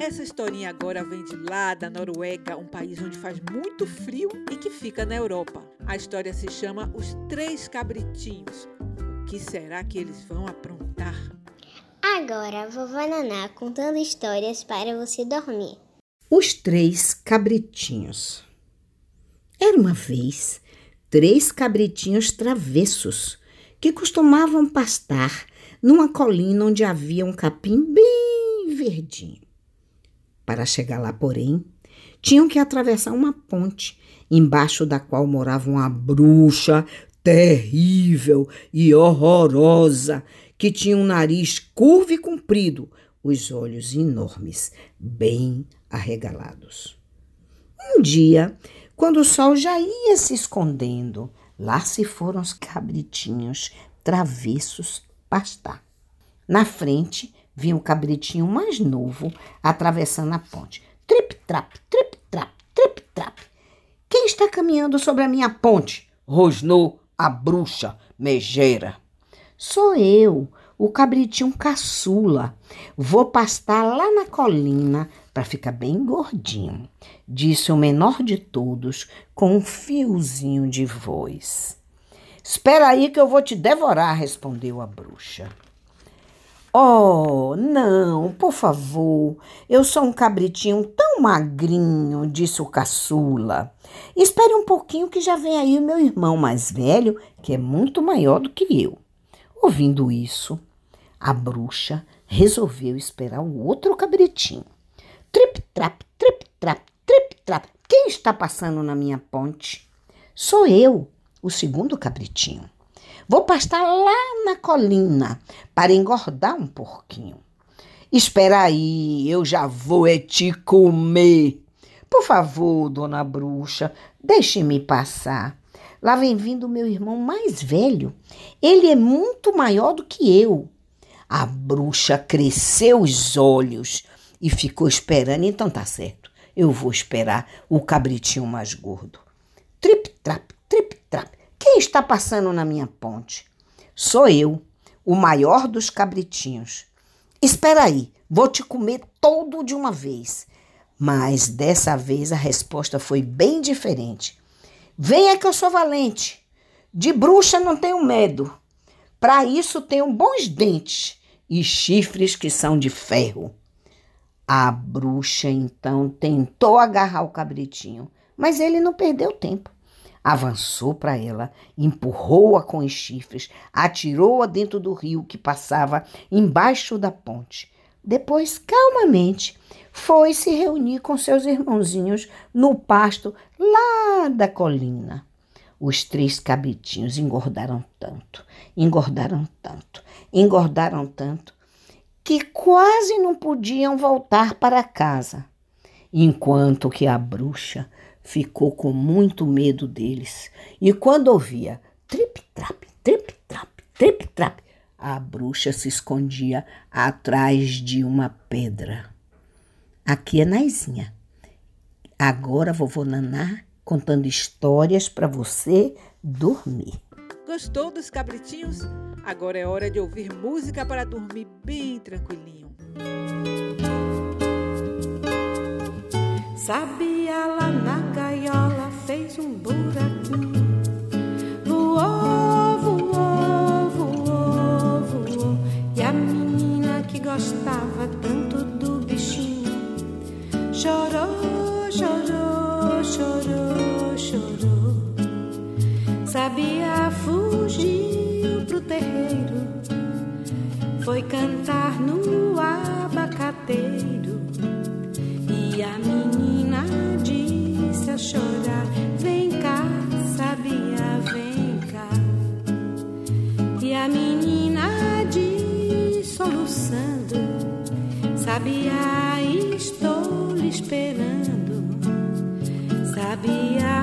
Essa historinha agora vem de lá da Noruega, um país onde faz muito frio e que fica na Europa. A história se chama Os Três Cabritinhos. O que será que eles vão aprontar? Agora, vovó Naná contando histórias para você dormir. Os Três Cabritinhos. Era uma vez três cabritinhos travessos que costumavam pastar numa colina onde havia um capim bem verdinho. Para chegar lá, porém, tinham que atravessar uma ponte, embaixo da qual morava uma bruxa terrível e horrorosa, que tinha um nariz curvo e comprido, os olhos enormes, bem arregalados. Um dia, quando o sol já ia se escondendo, lá se foram os cabritinhos travessos pastar. Na frente vinha o cabritinho mais novo atravessando a ponte. Trip-trap, trip-trap, trip-trap. Quem está caminhando sobre a minha ponte? Rosnou a bruxa mejeira. Sou eu, o cabritinho caçula. Vou pastar lá na colina para ficar bem gordinho, disse o menor de todos com um fiozinho de voz. Espera aí que eu vou te devorar, respondeu a bruxa. Oh, não, por favor. Eu sou um cabritinho tão magrinho, disse o caçula. Espere um pouquinho que já vem aí o meu irmão mais velho, que é muito maior do que eu. Ouvindo isso, a bruxa resolveu esperar o outro cabritinho. Trip-trap, trip-trap, trip-trap. Quem está passando na minha ponte? Sou eu, o segundo cabritinho. Vou pastar lá na colina para engordar um porquinho. Espera aí, eu já vou é te comer. Por favor, dona bruxa, deixe-me passar. Lá vem vindo meu irmão mais velho. Ele é muito maior do que eu. A bruxa cresceu os olhos e ficou esperando. Então tá certo, eu vou esperar o cabritinho mais gordo. Trip-trap, trip-trap. Quem está passando na minha ponte? Sou eu, o maior dos cabritinhos. Espera aí, vou te comer todo de uma vez. Mas dessa vez a resposta foi bem diferente. Venha que eu sou valente. De bruxa não tenho medo. Para isso tenho bons dentes e chifres que são de ferro. A bruxa então tentou agarrar o cabritinho, mas ele não perdeu tempo. Avançou para ela, empurrou-a com os chifres, atirou-a dentro do rio que passava embaixo da ponte. Depois, calmamente, foi se reunir com seus irmãozinhos no pasto lá da colina. Os três cabritinhos engordaram tanto, engordaram tanto, engordaram tanto, que quase não podiam voltar para casa, enquanto que a bruxa ficou com muito medo deles. E quando ouvia trip-trap, trip-trap, trip-trap, a bruxa se escondia atrás de uma pedra. Aqui é Naizinha. Agora vovô Naná contando histórias para você dormir. Gostou dos cabritinhos? Agora é hora de ouvir música para dormir bem tranquilinho. Sabia lá na fez um buraquinho. Voou, voou, voou, voou. E a menina que gostava tanto do bichinho chorou, chorou, chorou, chorou. Sabia fugiu pro terreiro, foi cantar no abacateiro. E a menina disse a chorar: a menina disse, soluçando: Sabia, estou lhe esperando. Sabia,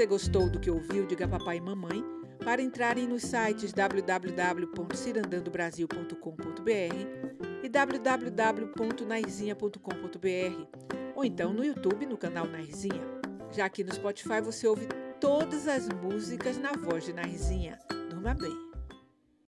você gostou do que ouviu, diga papai e mamãe para entrarem nos sites www.cirandandobrasil.com.br e www.naizinha.com.br ou então no YouTube no canal Naizinha. Já aqui no Spotify você ouve todas as músicas na voz de Naizinha. Durma bem.